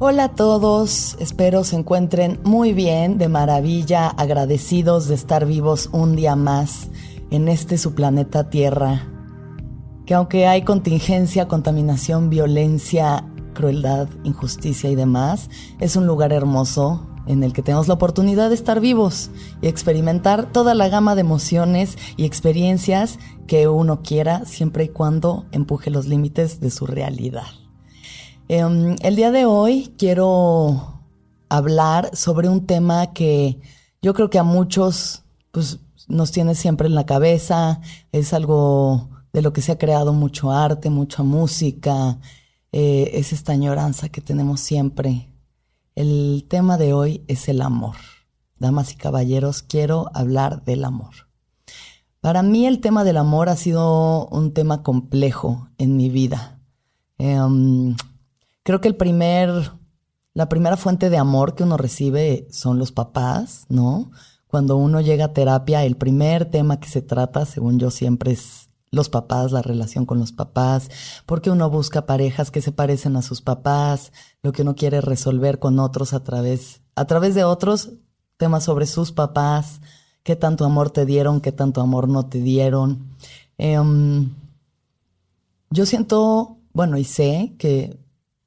Hola a todos, espero se encuentren muy bien, de maravilla, agradecidos de estar vivos un día más en este su planeta Tierra, que aunque hay contingencia, contaminación, violencia, crueldad, injusticia y demás, es un lugar hermoso en el que tenemos la oportunidad de estar vivos y experimentar toda la gama de emociones y experiencias que uno quiera, siempre y cuando empuje los límites de su realidad. Em, el día de hoy quiero hablar sobre un tema que yo creo que a muchos pues, nos tiene siempre en la cabeza. Es algo de lo que se ha creado mucho arte, mucha música. Eh, es esta añoranza que tenemos siempre. El tema de hoy es el amor. Damas y caballeros, quiero hablar del amor. Para mí el tema del amor ha sido un tema complejo en mi vida. Em, Creo que el primer, la primera fuente de amor que uno recibe son los papás, ¿no? Cuando uno llega a terapia, el primer tema que se trata, según yo, siempre es los papás, la relación con los papás, porque uno busca parejas que se parecen a sus papás, lo que uno quiere resolver con otros a través, a través de otros temas sobre sus papás, qué tanto amor te dieron, qué tanto amor no te dieron. Em, yo siento, bueno, y sé que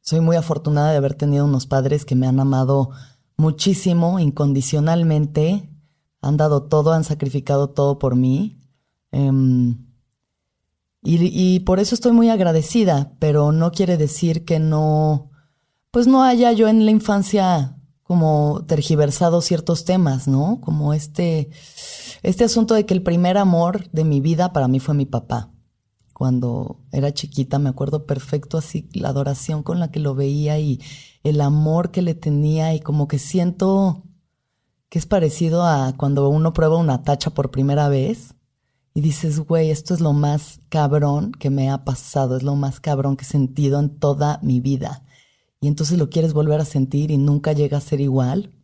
soy muy afortunada de haber tenido unos padres que me han amado muchísimo, incondicionalmente, han dado todo, han sacrificado todo por mí. Em, y, por eso estoy muy agradecida, pero no quiere decir que no, pues no haya yo en la infancia como tergiversado ciertos temas, ¿no? Como este, este asunto de que el primer amor de mi vida para mí fue mi papá cuando era chiquita, me acuerdo perfecto así la adoración con la que lo veía y el amor que le tenía y como que siento que es parecido a cuando uno prueba una tacha por primera vez y dices, güey, esto es lo más cabrón que me ha pasado, es lo más cabrón que he sentido en toda mi vida. Y entonces lo quieres volver a sentir y nunca llega a ser igual.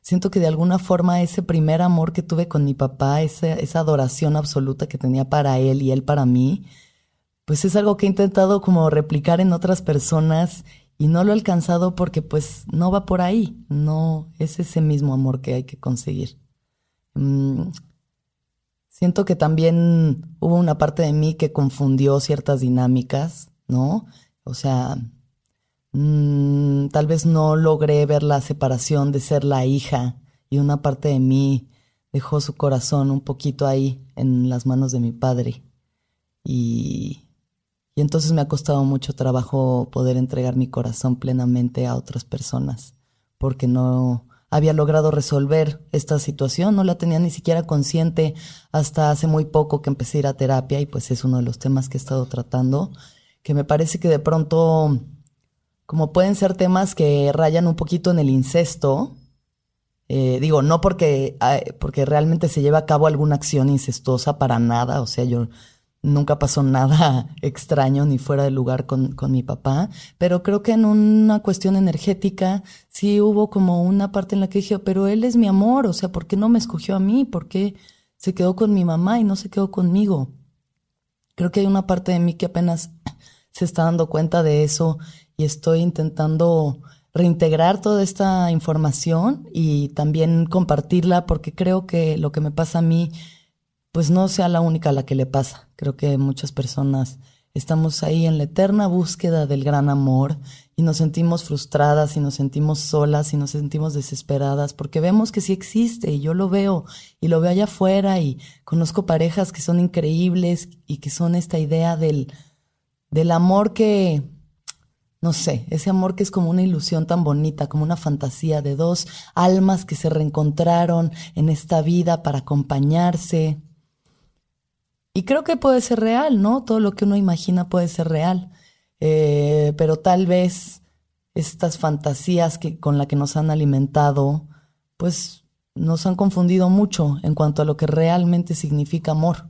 Siento que de alguna forma ese primer amor que tuve con mi papá, esa, esa adoración absoluta que tenía para él y él para mí, pues es algo que he intentado como replicar en otras personas y no lo he alcanzado porque pues no va por ahí, no es ese mismo amor que hay que conseguir. Mm, siento que también hubo una parte de mí que confundió ciertas dinámicas, ¿no? O sea, mm, tal vez no logré ver la separación de ser la hija y una parte de mí dejó su corazón un poquito ahí en las manos de mi padre. Y y entonces me ha costado mucho trabajo poder entregar mi corazón plenamente a otras personas, porque no había logrado resolver esta situación, no la tenía ni siquiera consciente hasta hace muy poco que empecé a ir a terapia y pues es uno de los temas que he estado tratando, que me parece que de pronto, como pueden ser temas que rayan un poquito en el incesto, eh, digo, no porque, porque realmente se lleva a cabo alguna acción incestuosa para nada, o sea, yo nunca pasó nada extraño ni fuera de lugar con, con, mi papá, pero creo que en una cuestión energética sí hubo como una parte en la que dije, pero él es mi amor, o sea, ¿por qué no me escogió a mí? ¿Por qué se quedó con mi mamá y no se quedó conmigo. Creo que hay una parte de mí que apenas se está dando cuenta de eso y estoy intentando reintegrar toda esta información y también compartirla porque creo que lo que me pasa a mí pues no sea la única a la que le pasa. Creo que muchas personas estamos ahí en la eterna búsqueda del gran amor y nos sentimos frustradas y nos sentimos solas y nos sentimos desesperadas porque vemos que sí existe y yo lo veo y lo veo allá afuera y conozco parejas que son increíbles y que son esta idea del, del amor que, no sé, ese amor que es como una ilusión tan bonita, como una fantasía de dos almas que se reencontraron en esta vida para acompañarse y creo que puede ser real, ¿no? Todo lo que uno imagina puede ser real. Eh, pero tal vez estas fantasías que, con las que nos han alimentado, pues nos han confundido mucho en cuanto a lo que realmente significa amor.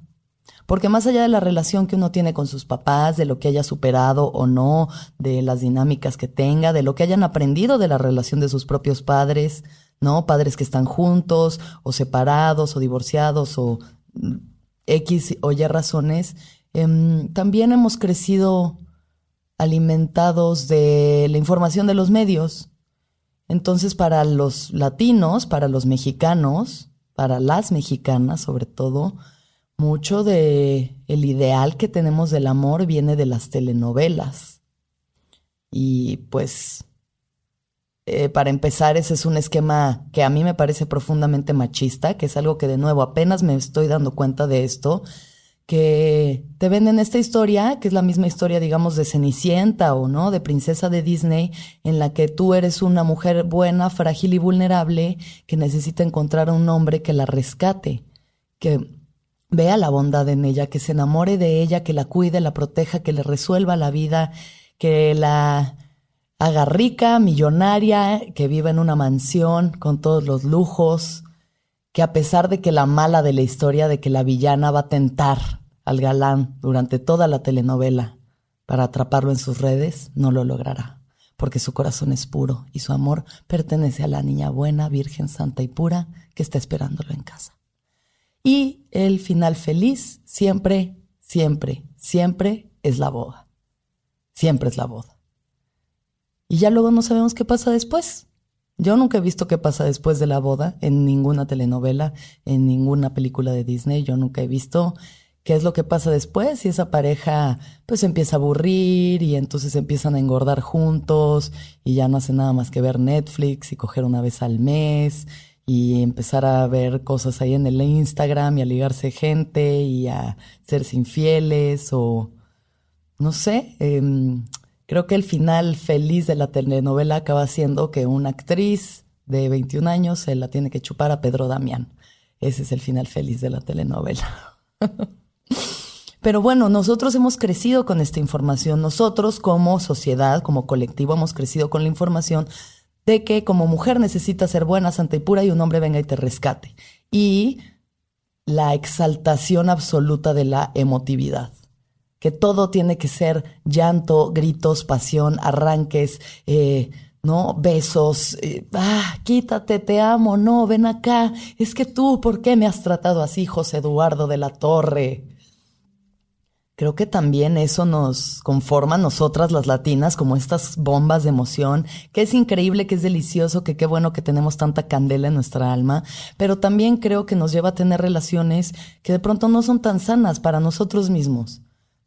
Porque más allá de la relación que uno tiene con sus papás, de lo que haya superado o no, de las dinámicas que tenga, de lo que hayan aprendido de la relación de sus propios padres, ¿no? Padres que están juntos o separados o divorciados o X o Y razones, em, también hemos crecido alimentados de la información de los medios. Entonces, para los latinos, para los mexicanos, para las mexicanas sobre todo, mucho de el ideal que tenemos del amor viene de las telenovelas. Y pues eh, para empezar, ese es un esquema que a mí me parece profundamente machista, que es algo que de nuevo apenas me estoy dando cuenta de esto, que te venden esta historia, que es la misma historia, digamos, de Cenicienta o no, de princesa de Disney, en la que tú eres una mujer buena, frágil y vulnerable, que necesita encontrar a un hombre que la rescate, que vea la bondad en ella, que se enamore de ella, que la cuide, la proteja, que le resuelva la vida, que la haga rica, millonaria, que viva en una mansión con todos los lujos, que a pesar de que la mala de la historia de que la villana va a tentar al galán durante toda la telenovela para atraparlo en sus redes, no lo logrará, porque su corazón es puro y su amor pertenece a la niña buena, virgen, santa y pura que está esperándolo en casa. Y el final feliz siempre, siempre, siempre es la boda. Siempre es la boda y ya luego no sabemos qué pasa después. Yo nunca he visto qué pasa después de la boda en ninguna telenovela, en ninguna película de Disney. Yo nunca he visto qué es lo que pasa después y esa pareja pues empieza a aburrir y entonces empiezan a engordar juntos y ya no hacen nada más que ver Netflix y coger una vez al mes y empezar a ver cosas ahí en el Instagram y a ligarse gente y a serse infieles o no sé. Eh, Creo que el final feliz de la telenovela acaba siendo que una actriz de 21 años se la tiene que chupar a Pedro Damián. Ese es el final feliz de la telenovela. Pero bueno, nosotros hemos crecido con esta información. Nosotros como sociedad, como colectivo, hemos crecido con la información de que como mujer necesitas ser buena, santa y pura y un hombre venga y te rescate. Y la exaltación absoluta de la emotividad que todo tiene que ser llanto, gritos, pasión, arranques, eh, ¿no? Besos, eh, ah, quítate, te amo, no, ven acá, es que tú, ¿por qué me has tratado así, José Eduardo de la Torre? Creo que también eso nos conforma a nosotras las latinas como estas bombas de emoción, que es increíble, que es delicioso, que qué bueno que tenemos tanta candela en nuestra alma, pero también creo que nos lleva a tener relaciones que de pronto no son tan sanas para nosotros mismos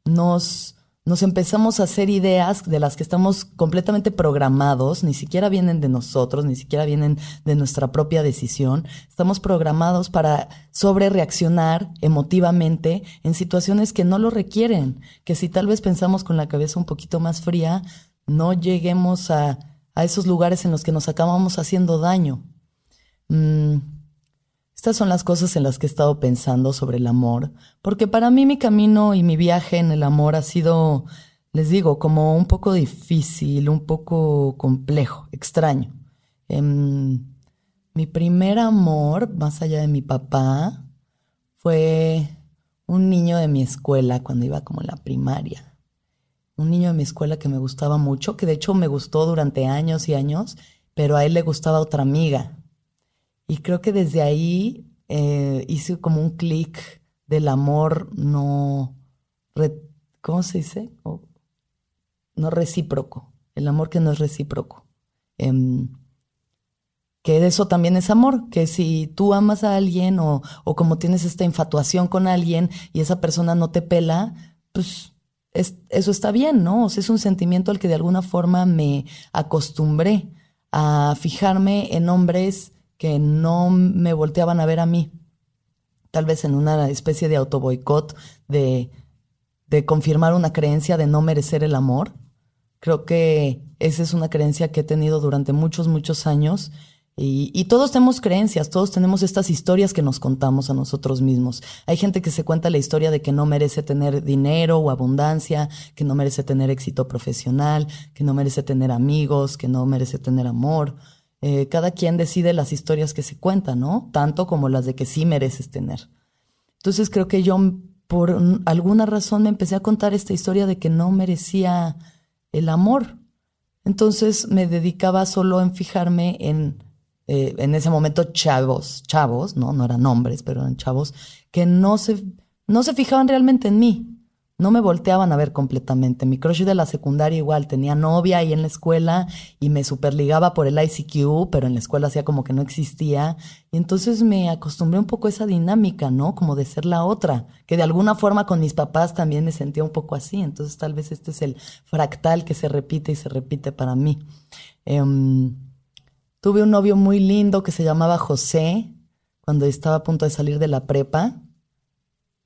nos, nos empezamos a hacer ideas de las que estamos completamente programados, ni siquiera vienen de nosotros, ni siquiera vienen de nuestra propia decisión. Estamos programados para sobre reaccionar emotivamente en situaciones que no lo requieren, que si tal vez pensamos con la cabeza un poquito más fría, no lleguemos a, a esos lugares en los que nos acabamos haciendo daño. Mm, estas son las cosas en las que he estado pensando sobre el amor, porque para mí mi camino y mi viaje en el amor ha sido, les digo, como un poco difícil, un poco complejo, extraño. Em, mi primer amor, más allá de mi papá, fue un niño de mi escuela cuando iba como en la primaria. Un niño de mi escuela que me gustaba mucho, que de hecho me gustó durante años y años, pero a él le gustaba otra amiga. Y creo que desde ahí eh, hice como un clic del amor no, ¿cómo se dice? no recíproco, el amor que no es recíproco. Em, que eso también es amor, que si tú amas a alguien o, o, como tienes esta infatuación con alguien y esa persona no te pela, pues es, eso está bien, ¿no? O sea, es un sentimiento al que de alguna forma me acostumbré a fijarme en hombres que no me volteaban a ver a mí. Tal vez en una especie de autoboicot de, de confirmar una creencia de no merecer el amor. Creo que esa es una creencia que he tenido durante muchos, muchos años y, todos tenemos creencias, todos tenemos estas historias que nos contamos a nosotros mismos. Hay gente que se cuenta la historia de que no merece tener dinero o abundancia, que no merece tener éxito profesional, que no merece tener amigos, que no merece tener amor. Eh, cada quien decide las historias que se cuentan, ¿no? Tanto como las de que sí mereces tener. Entonces creo que yo por alguna razón me empecé a contar esta historia de que no merecía el amor. Entonces me dedicaba solo en fijarme en eh, en ese momento chavos, chavos, ¿no? No eran hombres, pero eran chavos, que no se, no se fijaban realmente en mí. No me volteaban a ver completamente. Mi crush de la secundaria igual, tenía novia ahí en la escuela y me superligaba por el ICQ, pero en la escuela hacía como que no existía. Y entonces me acostumbré un poco a esa dinámica, ¿no? Como de ser la otra, que de alguna forma con mis papás también me sentía un poco así. Entonces tal vez este es el fractal que se repite y se repite para mí. Em, Tuve un novio muy lindo que se llamaba José cuando estaba a punto de salir de la prepa.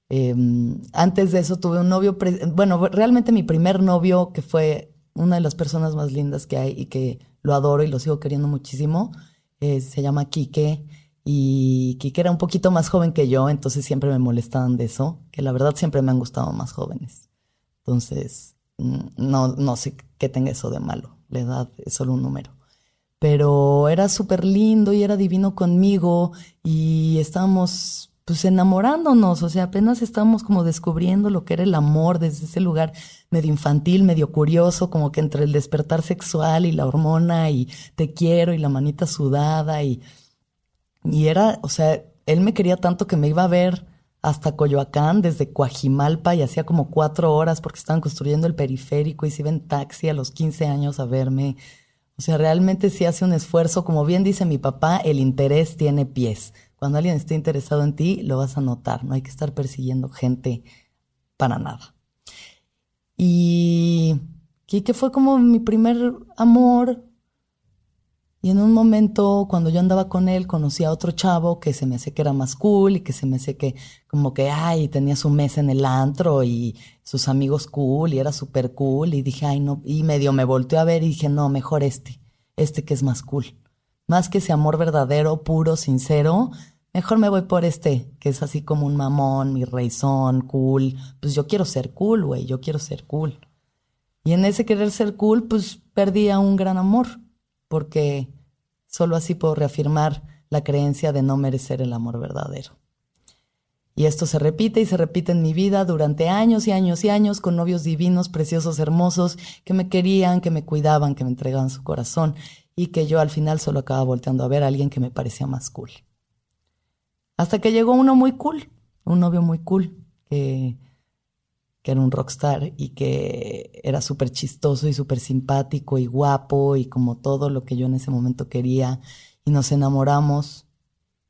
Em, antes de eso tuve un novio, bueno, realmente mi primer novio, que fue una de las personas más lindas que hay y que lo adoro y lo sigo queriendo muchísimo, eh, se llama Quique. Y Quique era un poquito más joven que yo, entonces siempre me molestaban de eso, que la verdad siempre me han gustado más jóvenes. Entonces, mm, no, no sé qué tenga eso de malo. La edad es solo un número pero era súper lindo y era divino conmigo y estábamos pues enamorándonos, o sea, apenas estábamos como descubriendo lo que era el amor desde ese lugar medio infantil, medio curioso, como que entre el despertar sexual y la hormona y te quiero y la manita sudada y, y era, o sea, él me quería tanto que me iba a ver hasta Coyoacán, desde Coajimalpa, y hacía como cuatro horas porque estaban construyendo el periférico y se iba en taxi a los 15 años a verme. O sea, realmente si hace un esfuerzo, como bien dice mi papá, el interés tiene pies. Cuando alguien esté interesado en ti, lo vas a notar, no hay que estar persiguiendo gente para nada. Y que fue como mi primer amor, y en un momento, cuando yo andaba con él, conocí a otro chavo que se me hace que era más cool y que se me hace que, como que, ay, tenía su mesa en el antro y sus amigos cool y era súper cool. Y dije, ay, no, y medio me volteó a ver y dije, no, mejor este, este que es más cool. Más que ese amor verdadero, puro, sincero, mejor me voy por este, que es así como un mamón, mi reizón, cool. Pues yo quiero ser cool, güey, yo quiero ser cool. Y en ese querer ser cool, pues perdí a un gran amor porque solo así puedo reafirmar la creencia de no merecer el amor verdadero. Y esto se repite y se repite en mi vida durante años y años y años con novios divinos, preciosos, hermosos, que me querían, que me cuidaban, que me entregaban su corazón y que yo al final solo acababa volteando a ver a alguien que me parecía más cool. Hasta que llegó uno muy cool, un novio muy cool, que que era un rockstar y que era súper chistoso y súper simpático y guapo y como todo lo que yo en ese momento quería. Y nos enamoramos,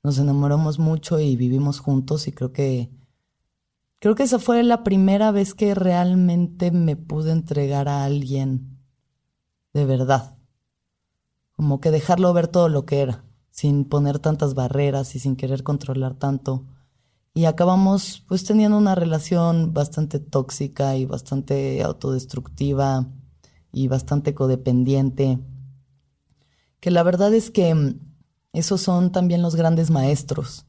nos enamoramos mucho y vivimos juntos y creo que, creo que esa fue la primera vez que realmente me pude entregar a alguien de verdad. Como que dejarlo ver todo lo que era, sin poner tantas barreras y sin querer controlar tanto y acabamos pues teniendo una relación bastante tóxica y bastante autodestructiva y bastante codependiente, que la verdad es que mm, esos son también los grandes maestros.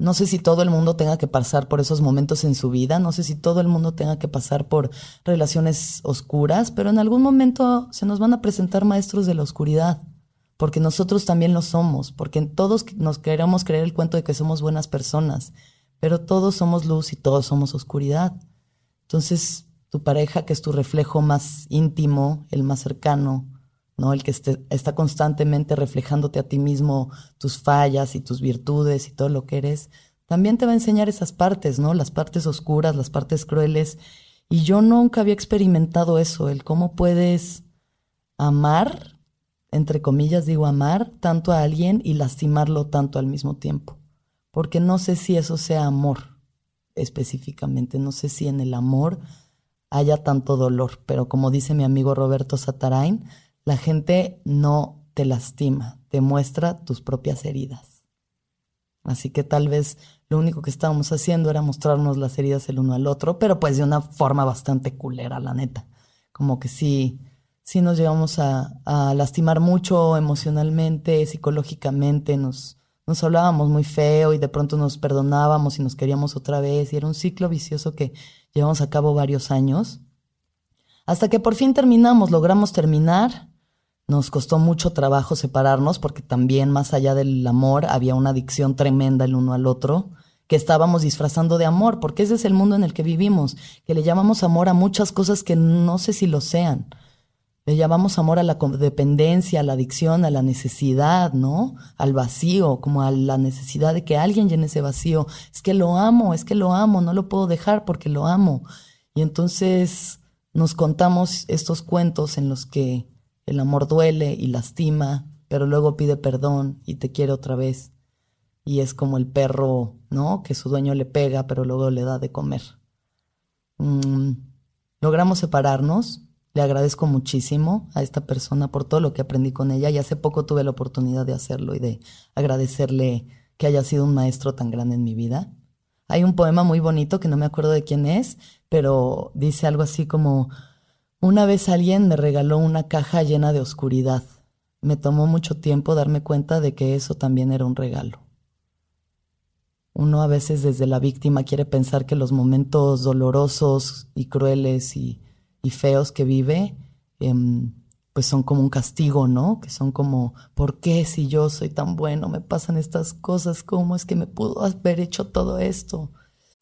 No sé si todo el mundo tenga que pasar por esos momentos en su vida, no sé si todo el mundo tenga que pasar por relaciones oscuras, pero en algún momento se nos van a presentar maestros de la oscuridad porque nosotros también lo somos, porque todos nos queremos creer el cuento de que somos buenas personas, pero todos somos luz y todos somos oscuridad. Entonces, tu pareja, que es tu reflejo más íntimo, el más cercano, El que está constantemente reflejándote a ti mismo tus fallas y tus virtudes y todo lo que eres, también te va a enseñar esas partes, ¿no? Las partes oscuras, las partes crueles. Y yo nunca había experimentado eso, el cómo puedes amar, entre comillas digo amar, tanto a alguien y lastimarlo tanto al mismo tiempo. Porque no sé si eso sea amor específicamente, no sé si en el amor haya tanto dolor, pero como dice mi amigo Roberto Satarain, la gente no te lastima, te muestra tus propias heridas. Así que tal vez lo único que estábamos haciendo era mostrarnos las heridas el uno al otro, pero pues de una forma bastante culera, la neta. Como que sí, sí nos llevamos a, a lastimar mucho emocionalmente, psicológicamente, nos, nos hablábamos muy feo y de pronto nos perdonábamos y nos queríamos otra vez y era un ciclo vicioso que llevamos a cabo varios años. Hasta que por fin terminamos, logramos terminar. Nos costó mucho trabajo separarnos porque también más allá del amor había una adicción tremenda el uno al otro que estábamos disfrazando de amor, porque ese es el mundo en el que vivimos, que le llamamos amor a muchas cosas que no sé si lo sean. Le llamamos amor a la dependencia, a la adicción, a la necesidad, ¿no? Al vacío, como a la necesidad de que alguien llene ese vacío. Es que lo amo, es que lo amo, no lo puedo dejar porque lo amo. Y entonces nos contamos estos cuentos en los que el amor duele y lastima, pero luego pide perdón y te quiere otra vez. Y es como el perro, ¿no? Que su dueño le pega, pero luego le da de comer. Mm, logramos separarnos le agradezco muchísimo a esta persona por todo lo que aprendí con ella y hace poco tuve la oportunidad de hacerlo y de agradecerle que haya sido un maestro tan grande en mi vida. Hay un poema muy bonito que no me acuerdo de quién es, pero dice algo así como, una vez alguien me regaló una caja llena de oscuridad. Me tomó mucho tiempo darme cuenta de que eso también era un regalo. Uno a veces desde la víctima quiere pensar que los momentos dolorosos y crueles y feos que vive, em, pues son como un castigo, ¿no? Que son como, ¿por qué si yo soy tan bueno me pasan estas cosas? ¿Cómo es que me pudo haber hecho todo esto?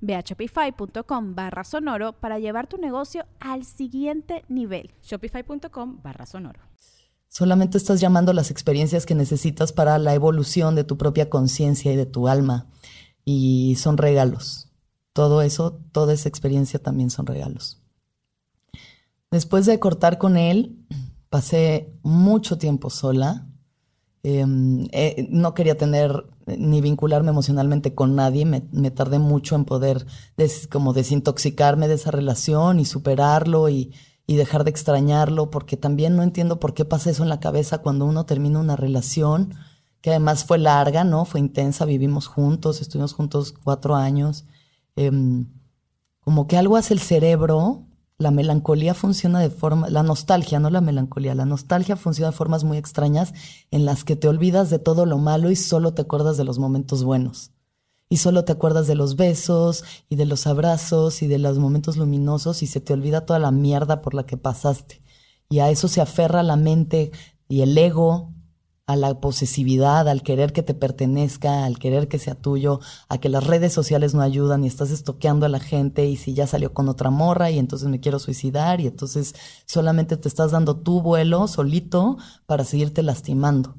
Ve a shopify.com barra sonoro para llevar tu negocio al siguiente nivel. Shopify.com barra sonoro. Solamente estás llamando las experiencias que necesitas para la evolución de tu propia conciencia y de tu alma. Y son regalos. Todo eso, toda esa experiencia también son regalos. Después de cortar con él, pasé mucho tiempo sola. Em, eh, no quería tener ni vincularme emocionalmente con nadie. Me, tardé mucho en poder como desintoxicarme de esa relación y superarlo y, y, dejar de extrañarlo, porque también no entiendo por qué pasa eso en la cabeza cuando uno termina una relación, que además fue larga, ¿no? Fue intensa, vivimos juntos, estuvimos juntos cuatro años. Em, como que algo hace el cerebro la melancolía funciona de forma, la nostalgia, no la melancolía, la nostalgia funciona de formas muy extrañas en las que te olvidas de todo lo malo y solo te acuerdas de los momentos buenos. Y solo te acuerdas de los besos y de los abrazos y de los momentos luminosos y se te olvida toda la mierda por la que pasaste. Y a eso se aferra la mente y el ego a la posesividad, al querer que te pertenezca, al querer que sea tuyo, a que las redes sociales no ayudan y estás estoqueando a la gente y si ya salió con otra morra y entonces me quiero suicidar y entonces solamente te estás dando tu vuelo solito para seguirte lastimando,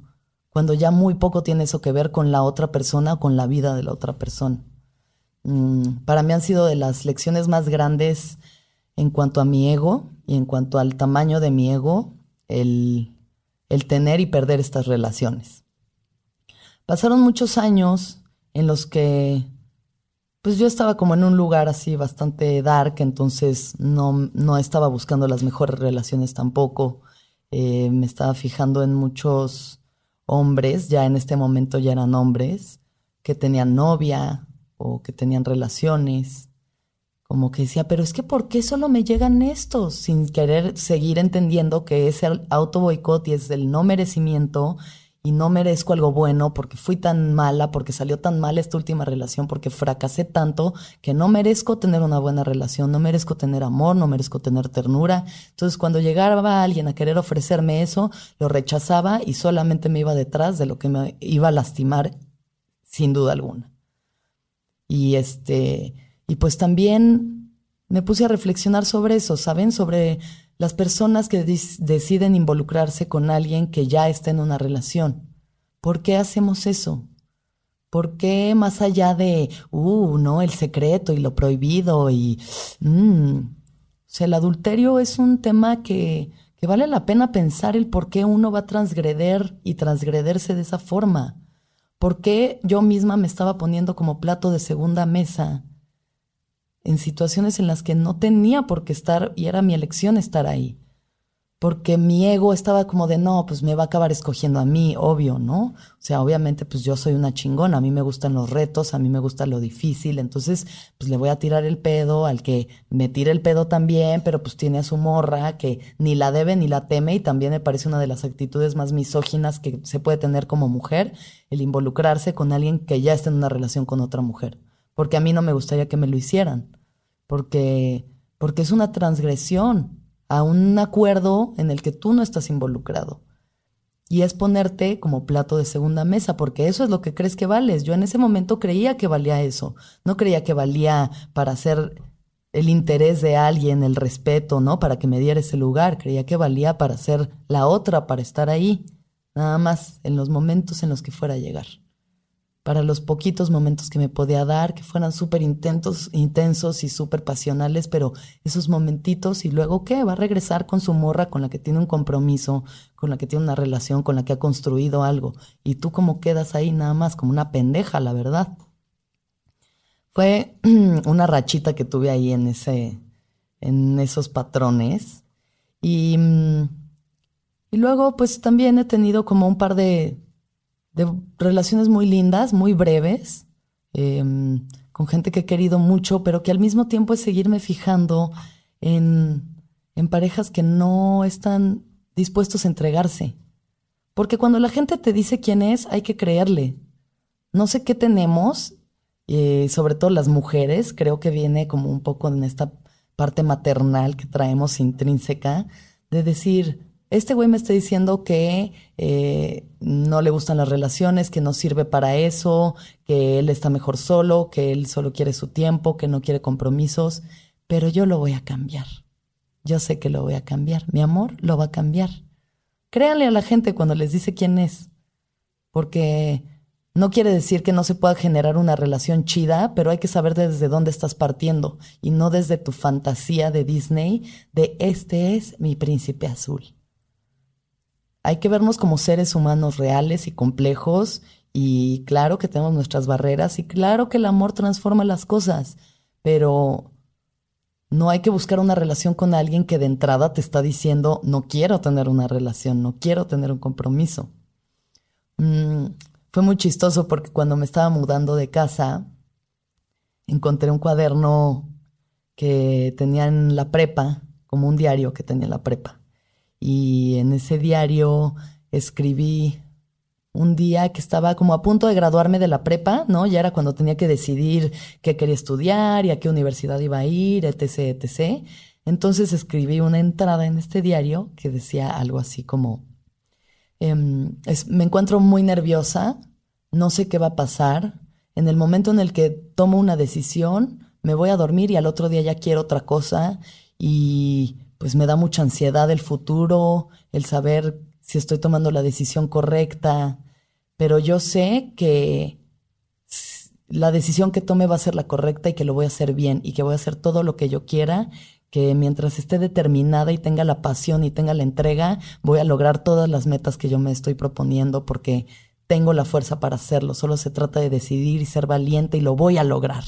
cuando ya muy poco tiene eso que ver con la otra persona o con la vida de la otra persona. Mm, para mí han sido de las lecciones más grandes en cuanto a mi ego y en cuanto al tamaño de mi ego, el el tener y perder estas relaciones. Pasaron muchos años en los que pues yo estaba como en un lugar así bastante dark, entonces no, no estaba buscando las mejores relaciones tampoco. Eh, me estaba fijando en muchos hombres, ya en este momento ya eran hombres, que tenían novia o que tenían relaciones. Como que decía, pero es que ¿por qué solo me llegan estos? Sin querer seguir entendiendo que ese auto boicot y es el no merecimiento y no merezco algo bueno porque fui tan mala, porque salió tan mal esta última relación, porque fracasé tanto que no merezco tener una buena relación, no merezco tener amor, no merezco tener ternura. Entonces cuando llegaba alguien a querer ofrecerme eso, lo rechazaba y solamente me iba detrás de lo que me iba a lastimar sin duda alguna. Y este, y pues también me puse a reflexionar sobre eso, ¿saben? Sobre las personas que deciden involucrarse con alguien que ya está en una relación. ¿Por qué hacemos eso? ¿Por qué más allá de, uh, no, el secreto y lo prohibido y... Mm, o sea, el adulterio es un tema que, que vale la pena pensar el por qué uno va a transgreder y transgrederse de esa forma. ¿Por qué yo misma me estaba poniendo como plato de segunda mesa en situaciones en las que no tenía por qué estar y era mi elección estar ahí. Porque mi ego estaba como de, no, pues me va a acabar escogiendo a mí, obvio, ¿no? O sea, obviamente, pues yo soy una chingona, a mí me gustan los retos, a mí me gusta lo difícil, entonces, pues le voy a tirar el pedo al que me tire el pedo también, pero pues tiene a su morra que ni la debe ni la teme y también me parece una de las actitudes más misóginas que se puede tener como mujer, el involucrarse con alguien que ya está en una relación con otra mujer porque a mí no me gustaría que me lo hicieran, porque, porque es una transgresión a un acuerdo en el que tú no estás involucrado. Y es ponerte como plato de segunda mesa, porque eso es lo que crees que vales. Yo en ese momento creía que valía eso. No creía que valía para hacer el interés de alguien, el respeto, ¿no? Para que me diera ese lugar. Creía que valía para ser la otra, para estar ahí. Nada más en los momentos en los que fuera a llegar para los poquitos momentos que me podía dar, que fueran súper intensos, y súper pasionales, pero esos momentitos y luego qué, va a regresar con su morra con la que tiene un compromiso, con la que tiene una relación, con la que ha construido algo, y tú como quedas ahí nada más como una pendeja, la verdad. Fue una rachita que tuve ahí en ese, en esos patrones y, mm, y luego pues también he tenido como un par de de relaciones muy lindas, muy breves, em, con gente que he querido mucho, pero que al mismo tiempo es seguirme fijando en, en parejas que no están dispuestos a entregarse. Porque cuando la gente te dice quién es, hay que creerle. No sé qué tenemos, eh, sobre todo las mujeres, creo que viene como un poco en esta parte maternal que traemos intrínseca, de decir, este güey me está diciendo que eh, no le gustan las relaciones, que no sirve para eso, que él está mejor solo, que él solo quiere su tiempo, que no quiere compromisos, pero yo lo voy a cambiar. Yo sé que lo voy a cambiar. Mi amor lo va a cambiar. Créanle a la gente cuando les dice quién es, porque no quiere decir que no se pueda generar una relación chida, pero hay que saber desde dónde estás partiendo y no desde tu fantasía de Disney de este es mi príncipe azul. Hay que vernos como seres humanos reales y complejos y claro que tenemos nuestras barreras y claro que el amor transforma las cosas, pero no hay que buscar una relación con alguien que de entrada te está diciendo no quiero tener una relación, no quiero tener un compromiso. Mm, fue muy chistoso porque cuando me estaba mudando de casa encontré un cuaderno que tenía en la prepa, como un diario que tenía en la prepa y en ese diario escribí un día que estaba como a punto de graduarme de la prepa, ¿no? Ya era cuando tenía que decidir qué quería estudiar y a qué universidad iba a ir, etc., etc. Entonces escribí una entrada en este diario que decía algo así como, em, me encuentro muy nerviosa, no sé qué va a pasar, en el momento en el que tomo una decisión, me voy a dormir y al otro día ya quiero otra cosa y pues me da mucha ansiedad el futuro, el saber si estoy tomando la decisión correcta, pero yo sé que la decisión que tome va a ser la correcta y que lo voy a hacer bien y que voy a hacer todo lo que yo quiera, que mientras esté determinada y tenga la pasión y tenga la entrega, voy a lograr todas las metas que yo me estoy proponiendo porque tengo la fuerza para hacerlo. Solo se trata de decidir y ser valiente y lo voy a lograr.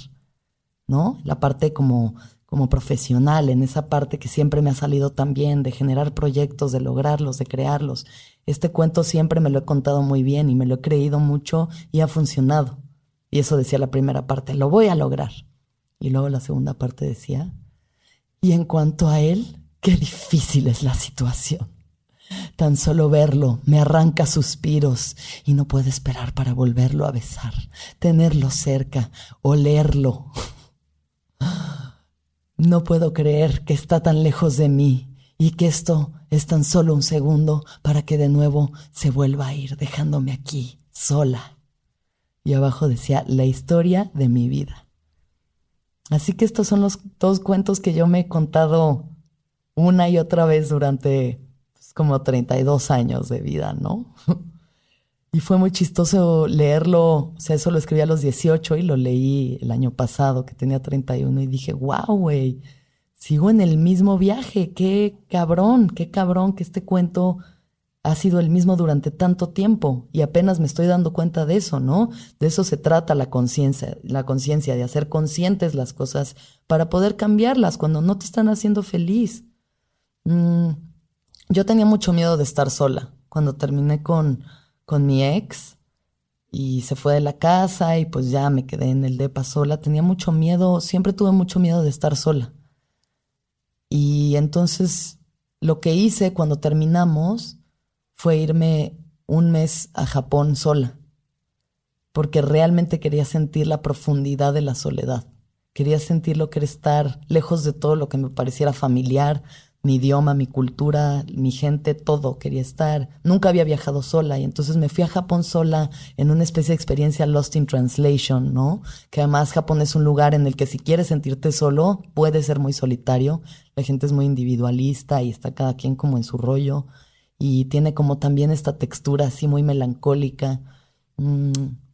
¿no? La parte como, como profesional, en esa parte que siempre me ha salido tan bien, de generar proyectos, de lograrlos, de crearlos. Este cuento siempre me lo he contado muy bien y me lo he creído mucho y ha funcionado. Y eso decía la primera parte, lo voy a lograr. Y luego la segunda parte decía, y en cuanto a él, qué difícil es la situación. Tan solo verlo me arranca suspiros y no puedo esperar para volverlo a besar, tenerlo cerca, olerlo. No puedo creer que está tan lejos de mí y que esto es tan solo un segundo para que de nuevo se vuelva a ir dejándome aquí, sola. Y abajo decía, la historia de mi vida. Así que estos son los dos cuentos que yo me he contado una y otra vez durante pues, como 32 años de vida, ¿no? y fue muy chistoso leerlo, o sea, eso lo escribí a los 18 y lo leí el año pasado, que tenía 31, y dije, wow, güey, sigo en el mismo viaje, qué cabrón, qué cabrón que este cuento ha sido el mismo durante tanto tiempo y apenas me estoy dando cuenta de eso, ¿no? De eso se trata la conciencia, la conciencia de hacer conscientes las cosas para poder cambiarlas cuando no te están haciendo feliz. Mm, yo tenía mucho miedo de estar sola. Cuando terminé con, con mi ex y se fue de la casa y pues ya me quedé en el depa sola, tenía mucho miedo, siempre tuve mucho miedo de estar sola. Y entonces lo que hice cuando terminamos fue irme un mes a Japón sola, porque realmente quería sentir la profundidad de la soledad. Quería sentir lo que era estar lejos de todo lo que me pareciera familiar, mi idioma, mi cultura, mi gente, todo quería estar. Nunca había viajado sola y entonces me fui a Japón sola en una especie de experiencia lost in translation, ¿no? Que además Japón es un lugar en el que si quieres sentirte solo, puede ser muy solitario. La gente es muy individualista y está cada quien como en su rollo y tiene como también esta textura así muy melancólica. Mm,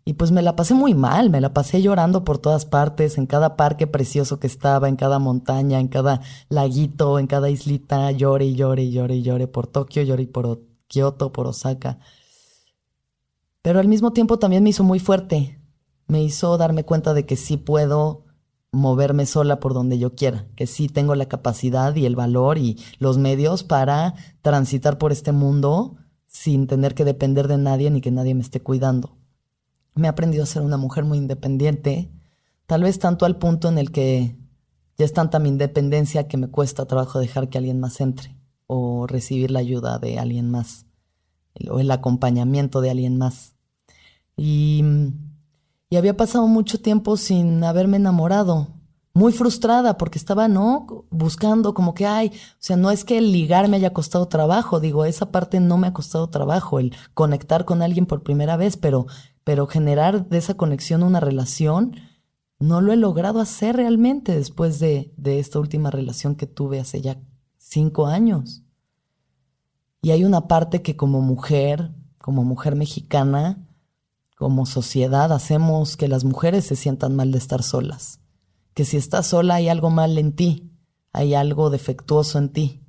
y pues me la pasé muy mal, me la pasé llorando por todas partes, en cada parque precioso que estaba, en cada montaña, en cada laguito, en cada islita, lloré y lloré lloré lloré por Tokio, lloré por Kioto, por Osaka. Pero al mismo tiempo también me hizo muy fuerte, me hizo darme cuenta de que sí puedo moverme sola por donde yo quiera, que sí tengo la capacidad y el valor y los medios para transitar por este mundo sin tener que depender de nadie ni que nadie me esté cuidando. Me he aprendido a ser una mujer muy independiente, tal vez tanto al punto en el que ya es tanta mi independencia que me cuesta trabajo dejar que alguien más entre o recibir la ayuda de alguien más o el acompañamiento de alguien más. Y y había pasado mucho tiempo sin haberme enamorado. Muy frustrada porque estaba, ¿no? Buscando como que, ay, o sea, no es que el ligar me haya costado trabajo, digo, esa parte no me ha costado trabajo, el conectar con alguien por primera vez, pero, pero generar de esa conexión una relación, no lo he logrado hacer realmente después de, de esta última relación que tuve hace ya cinco años. Y hay una parte que como mujer, como mujer mexicana, como sociedad hacemos que las mujeres se sientan mal de estar solas. Que si estás sola hay algo mal en ti, hay algo defectuoso en ti.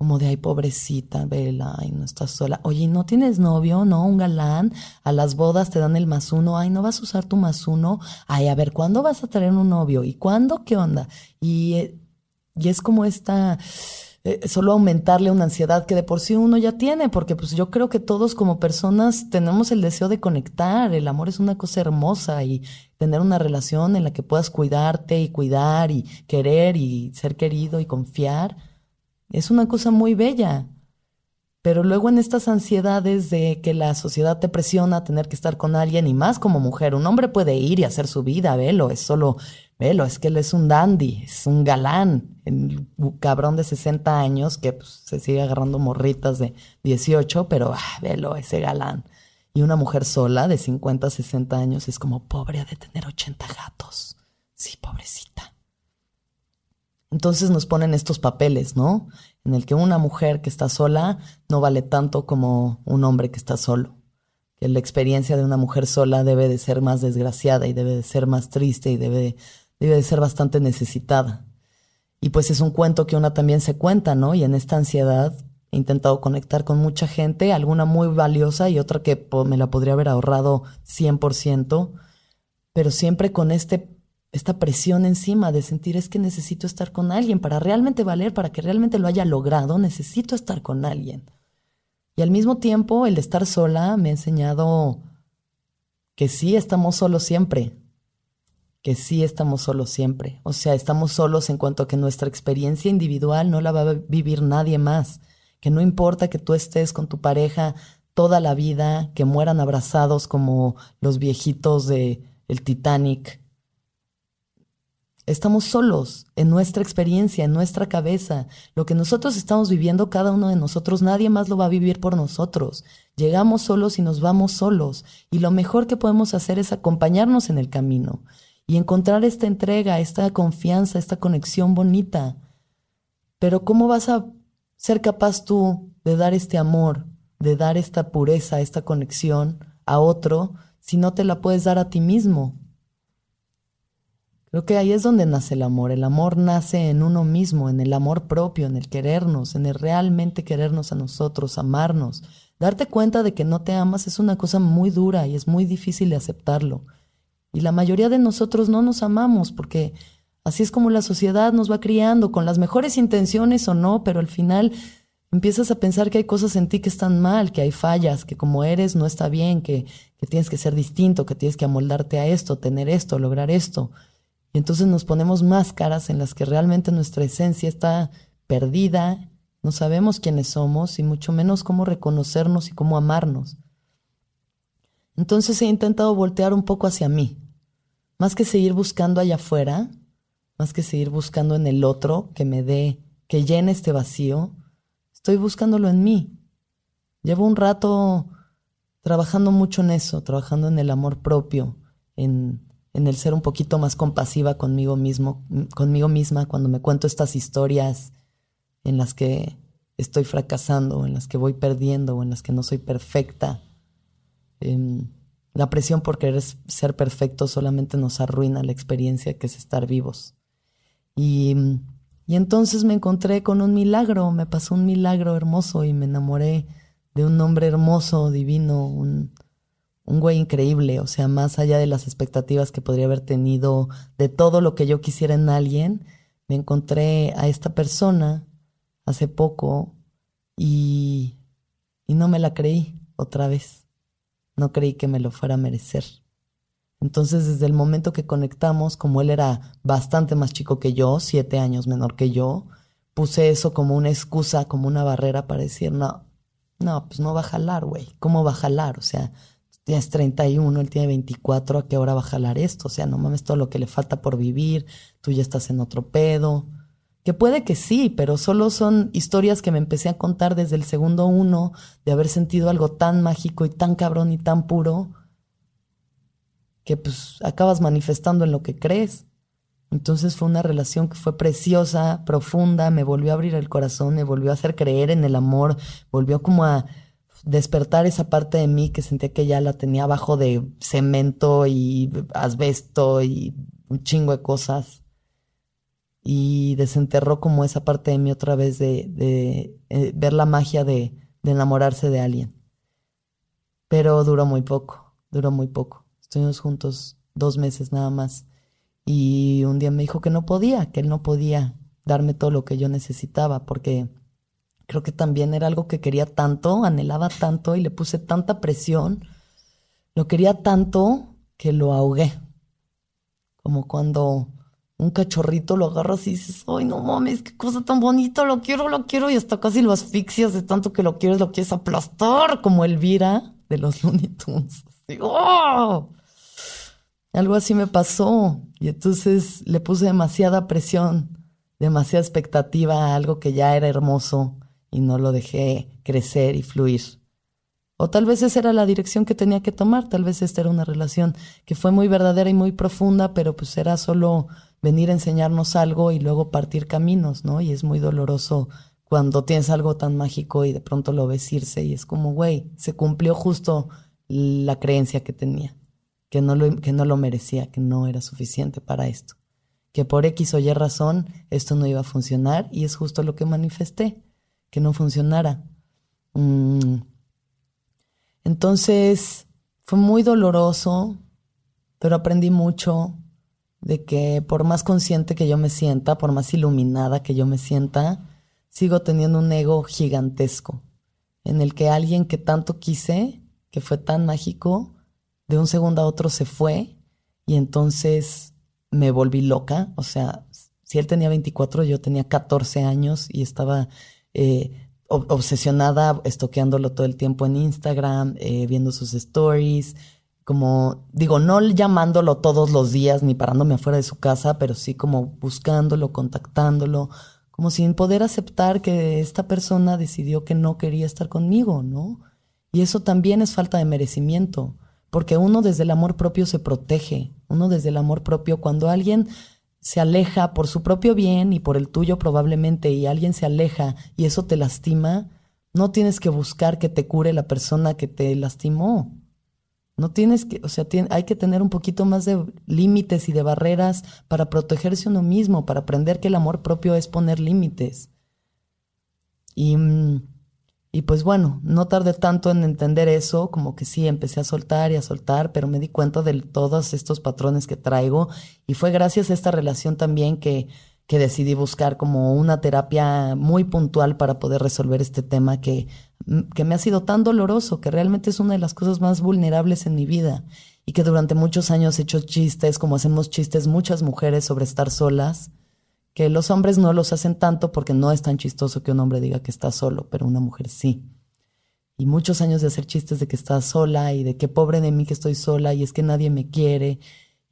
Como de, ay, pobrecita, vela, ay, no estás sola. Oye, ¿no tienes novio? ¿No? ¿Un galán? A las bodas te dan el más uno. Ay, ¿no vas a usar tu más uno? Ay, a ver, ¿cuándo vas a tener un novio? ¿Y cuándo? ¿Qué onda? Y, eh, y es como esta eh, solo aumentarle una ansiedad que de por sí uno ya tiene, porque pues yo creo que todos como personas tenemos el deseo de conectar, el amor es una cosa hermosa y tener una relación en la que puedas cuidarte y cuidar y querer y ser querido y confiar, es una cosa muy bella. Pero luego en estas ansiedades de que la sociedad te presiona a tener que estar con alguien y más como mujer, un hombre puede ir y hacer su vida, velo, es solo Velo, es que él es un dandy, es un galán, el cabrón de 60 años que pues, se sigue agarrando morritas de 18, pero ah, velo, ese galán. Y una mujer sola de 50, 60 años es como pobre de tener 80 gatos. Sí, pobrecita. Entonces nos ponen estos papeles, ¿no? En el que una mujer que está sola no vale tanto como un hombre que está solo. Que la experiencia de una mujer sola debe de ser más desgraciada y debe de ser más triste y debe de debe de ser bastante necesitada. Y pues es un cuento que una también se cuenta, ¿no? Y en esta ansiedad he intentado conectar con mucha gente, alguna muy valiosa y otra que me la podría haber ahorrado 100%, pero siempre con este esta presión encima de sentir es que necesito estar con alguien para realmente valer, para que realmente lo haya logrado, necesito estar con alguien. Y al mismo tiempo, el estar sola me ha enseñado que sí estamos solos siempre, que sí estamos solos siempre. O sea, estamos solos en cuanto a que nuestra experiencia individual no la va a vivir nadie más, que no importa que tú estés con tu pareja toda la vida, que mueran abrazados como los viejitos de el Titanic. Estamos solos en nuestra experiencia, en nuestra cabeza. Lo que nosotros estamos viviendo, cada uno de nosotros, nadie más lo va a vivir por nosotros. Llegamos solos y nos vamos solos. Y lo mejor que podemos hacer es acompañarnos en el camino y encontrar esta entrega, esta confianza, esta conexión bonita. Pero ¿cómo vas a ser capaz tú de dar este amor, de dar esta pureza, esta conexión a otro, si no te la puedes dar a ti mismo? Creo que ahí es donde nace el amor. El amor nace en uno mismo, en el amor propio, en el querernos, en el realmente querernos a nosotros, amarnos. Darte cuenta de que no te amas es una cosa muy dura y es muy difícil de aceptarlo. Y la mayoría de nosotros no nos amamos porque así es como la sociedad nos va criando, con las mejores intenciones o no, pero al final empiezas a pensar que hay cosas en ti que están mal, que hay fallas, que como eres no está bien, que, que tienes que ser distinto, que tienes que amoldarte a esto, tener esto, lograr esto. Y entonces nos ponemos máscaras en las que realmente nuestra esencia está perdida, no sabemos quiénes somos y mucho menos cómo reconocernos y cómo amarnos. Entonces he intentado voltear un poco hacia mí, más que seguir buscando allá afuera, más que seguir buscando en el otro que me dé, que llene este vacío, Estoy buscándolo en mí. Llevo un rato trabajando mucho en eso, trabajando en el amor propio, en, en el ser un poquito más compasiva conmigo mismo, conmigo misma cuando me cuento estas historias en las que estoy fracasando, en las que voy perdiendo en las que no soy perfecta. Em, la presión por querer ser perfecto solamente nos arruina la experiencia que es estar vivos. Y y entonces me encontré con un milagro, me pasó un milagro hermoso y me enamoré de un hombre hermoso, divino, un, un güey increíble, o sea, más allá de las expectativas que podría haber tenido de todo lo que yo quisiera en alguien, me encontré a esta persona hace poco y, y no me la creí otra vez. No creí que me lo fuera a merecer. Entonces, desde el momento que conectamos, como él era bastante más chico que yo, siete años menor que yo, puse eso como una excusa, como una barrera para decir, no, no, pues no va a jalar, güey. ¿Cómo va a jalar? O sea, tienes 31, él tiene 24, ¿a qué hora va a jalar esto? O sea, no mames todo lo que le falta por vivir, tú ya estás en otro pedo. Que puede que sí, pero solo son historias que me empecé a contar desde el segundo uno de haber sentido algo tan mágico y tan cabrón y tan puro que pues acabas manifestando en lo que crees. Entonces fue una relación que fue preciosa, profunda, me volvió a abrir el corazón, me volvió a hacer creer en el amor, volvió como a despertar esa parte de mí que sentía que ya la tenía abajo de cemento y asbesto y un chingo de cosas. Y desenterró como esa parte de mí otra vez de, de eh, ver la magia de, de enamorarse de alguien. Pero duró muy poco, duró muy poco. Estuvimos juntos dos meses nada más. Y un día me dijo que no podía, que él no podía darme todo lo que yo necesitaba, porque creo que también era algo que quería tanto, anhelaba tanto y le puse tanta presión. Lo quería tanto que lo ahogué. Como cuando un cachorrito lo agarras y dices, ay, no mames, qué cosa tan bonita, lo quiero, lo quiero, y hasta casi lo asfixias de tanto que lo quieres, lo quieres aplastar, como Elvira de los Looney Tunes. ¡oh! Algo así me pasó y entonces le puse demasiada presión, demasiada expectativa a algo que ya era hermoso y no lo dejé crecer y fluir. O tal vez esa era la dirección que tenía que tomar, tal vez esta era una relación que fue muy verdadera y muy profunda, pero pues era solo venir a enseñarnos algo y luego partir caminos, ¿no? Y es muy doloroso cuando tienes algo tan mágico y de pronto lo ves irse y es como, güey, se cumplió justo la creencia que tenía que no, lo, que no lo merecía, que no era suficiente para esto, que por X o Y razón esto no iba a funcionar y es justo lo que manifesté, que no funcionara. Mm. Entonces fue muy doloroso, pero aprendí mucho de que por más consciente que yo me sienta, por más iluminada que yo me sienta, sigo teniendo un ego gigantesco, en el que alguien que tanto quise, que fue tan mágico, de un segundo a otro se fue y entonces me volví loca. O sea, si él tenía 24, yo tenía 14 años y estaba eh, obsesionada, estoqueándolo todo el tiempo en Instagram, eh, viendo sus stories, como, digo, no llamándolo todos los días ni parándome afuera de su casa, pero sí como buscándolo, contactándolo, como sin poder aceptar que esta persona decidió que no quería estar conmigo, ¿no? Y eso también es falta de merecimiento, porque uno desde el amor propio se protege, uno desde el amor propio, cuando alguien se aleja por su propio bien y por el tuyo probablemente, y alguien se aleja y eso te lastima, no tienes que buscar que te cure la persona que te lastimó. No tienes que, o sea, hay que tener un poquito más de límites y de barreras para protegerse uno mismo, para aprender que el amor propio es poner límites. Y, mm, y pues bueno, no tardé tanto en entender eso, como que sí, empecé a soltar y a soltar, pero me di cuenta de todos estos patrones que traigo. Y fue gracias a esta relación también que que decidí buscar como una terapia muy puntual para poder resolver este tema que, mm, que me ha sido tan doloroso, que realmente es una de las cosas más vulnerables en mi vida. Y que durante muchos años he hecho chistes, como hacemos chistes muchas mujeres sobre estar solas, que los hombres no los hacen tanto porque no es tan chistoso que un hombre diga que está solo, pero una mujer sí. Y muchos años de hacer chistes de que estás sola y de qué pobre de mí que estoy sola y es que nadie me quiere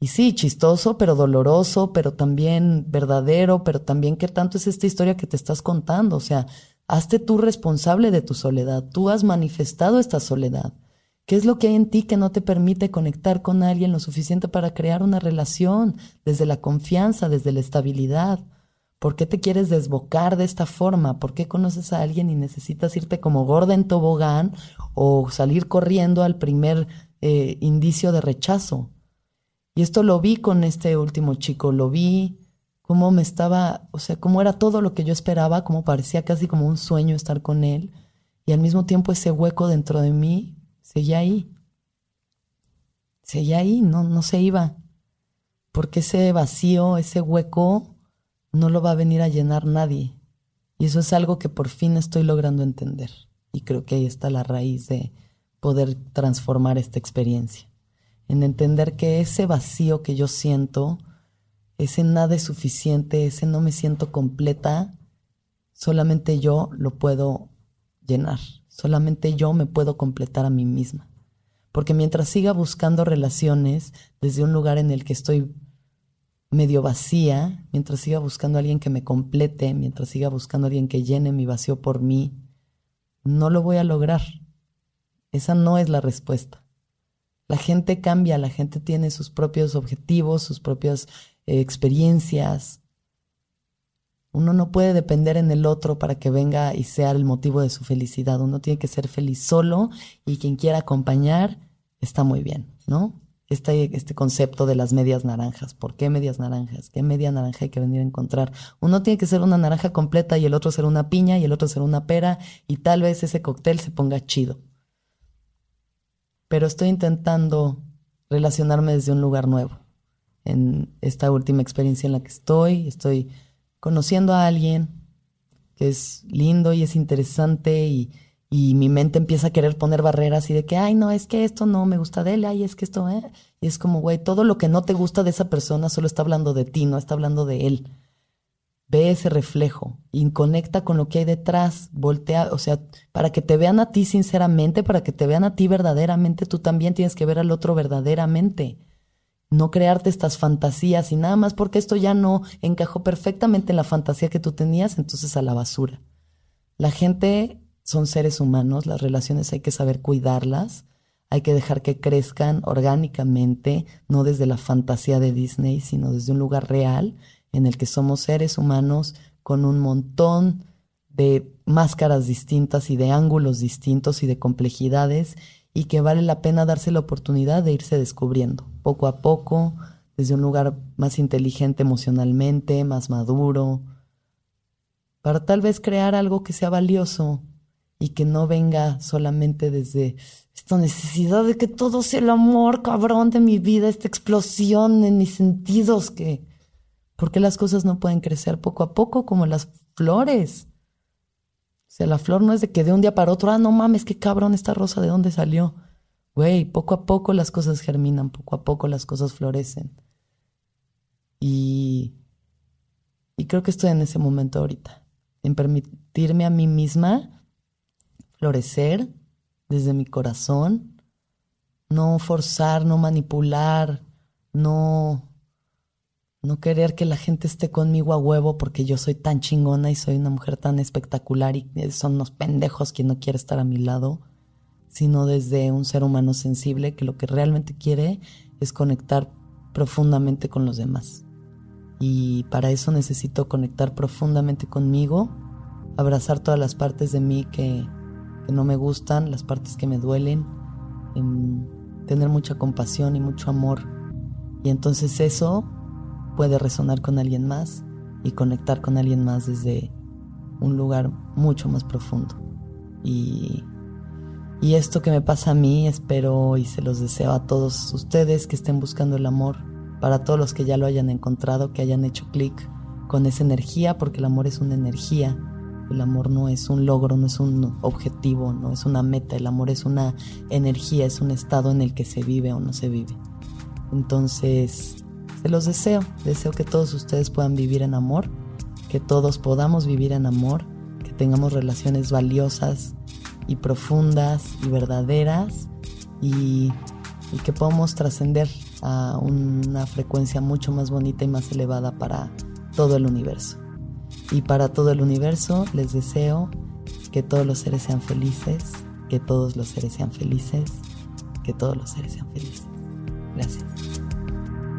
y sí, chistoso, pero doloroso, pero también verdadero, pero también qué tanto es esta historia que te estás contando. O sea, hazte tú responsable de tu soledad. Tú has manifestado esta soledad. ¿Qué es lo que hay en ti que no te permite conectar con alguien lo suficiente para crear una relación desde la confianza, desde la estabilidad? ¿Por qué te quieres desbocar de esta forma? ¿Por qué conoces a alguien y necesitas irte como gorda en tobogán o salir corriendo al primer eh, indicio de rechazo? Y esto lo vi con este último chico, lo vi cómo me estaba, o sea, cómo era todo lo que yo esperaba, cómo parecía casi como un sueño estar con él. Y al mismo tiempo ese hueco dentro de mí seguía ahí. Seguía ahí, no, no se iba. Porque ese vacío, ese hueco, no lo va a venir a llenar nadie. Y eso es algo que por fin estoy logrando entender. Y creo que ahí está la raíz de poder transformar esta experiencia en entender que ese vacío que yo siento, ese nada es suficiente, ese no me siento completa, solamente yo lo puedo llenar, solamente yo me puedo completar a mí misma. Porque mientras siga buscando relaciones desde un lugar en el que estoy medio vacía, mientras siga buscando a alguien que me complete, mientras siga buscando a alguien que llene mi vacío por mí, no lo voy a lograr. Esa no es la respuesta. La gente cambia, la gente tiene sus propios objetivos, sus propias eh, experiencias. Uno no puede depender en el otro para que venga y sea el motivo de su felicidad. Uno tiene que ser feliz solo y quien quiera acompañar está muy bien, ¿no? Este, este concepto de las medias naranjas. ¿Por qué medias naranjas? ¿Qué media naranja hay que venir a encontrar? Uno tiene que ser una naranja completa y el otro ser una piña y el otro ser una pera y tal vez ese cóctel se ponga chido pero estoy intentando relacionarme desde un lugar nuevo. En esta última experiencia en la que estoy, estoy conociendo a alguien que es lindo y es interesante y, mi mente empieza a querer poner barreras y de que, ay, no, es que esto no me gusta de él, ay, es que esto, ¿eh? Y es como, güey, todo lo que no te gusta de esa persona solo está hablando de ti, no está hablando de él ve ese reflejo y conecta con lo que hay detrás, voltea, o sea, para que te vean a ti sinceramente, para que te vean a ti verdaderamente, tú también tienes que ver al otro verdaderamente. No crearte estas fantasías y nada más porque esto ya no encajó perfectamente en la fantasía que tú tenías, entonces a la basura. La gente son seres humanos, las relaciones hay que saber cuidarlas, hay que dejar que crezcan orgánicamente, no desde la fantasía de Disney, sino desde un lugar real en el que somos seres humanos con un montón de máscaras distintas y de ángulos distintos y de complejidades y que vale la pena darse la oportunidad de irse descubriendo poco a poco, desde un lugar más inteligente emocionalmente, más maduro, para tal vez crear algo que sea valioso y que no venga solamente desde esta necesidad de que todo sea el amor, cabrón, de mi vida, esta explosión en mis sentidos, que... porque las cosas no pueden crecer poco a poco como las flores? O sea, la flor no es de que de un día para otro, ah, no mames, qué cabrón esta rosa, ¿de dónde salió? Güey, poco a poco las cosas germinan, poco a poco las cosas florecen. Y, y creo que estoy en ese momento ahorita, en permitirme a mí misma florecer desde mi corazón, no forzar, no manipular, no no querer que la gente esté conmigo a huevo porque yo soy tan chingona y soy una mujer tan espectacular y son unos pendejos quien no quiere estar a mi lado, sino desde un ser humano sensible que lo que realmente quiere es conectar profundamente con los demás. Y para eso necesito conectar profundamente conmigo, abrazar todas las partes de mí que, no me gustan, las partes que me duelen, tener mucha compasión y mucho amor. Y entonces eso puede resonar con alguien más y conectar con alguien más desde un lugar mucho más profundo. Y, y esto que me pasa a mí, espero y se los deseo a todos ustedes que estén buscando el amor, para todos los que ya lo hayan encontrado, que hayan hecho clic con esa energía, porque el amor es una energía. El amor no es un logro, no es un objetivo, no es una meta. El amor es una energía, es un estado en el que se vive o no se vive. Entonces, se los deseo, deseo que todos ustedes puedan vivir en amor, que todos podamos vivir en amor, que tengamos relaciones valiosas y profundas y verdaderas y, que podamos trascender a una frecuencia mucho más bonita y más elevada para todo el universo. Y para todo el universo les deseo que todos los seres sean felices, que todos los seres sean felices, que todos los seres sean felices. Gracias.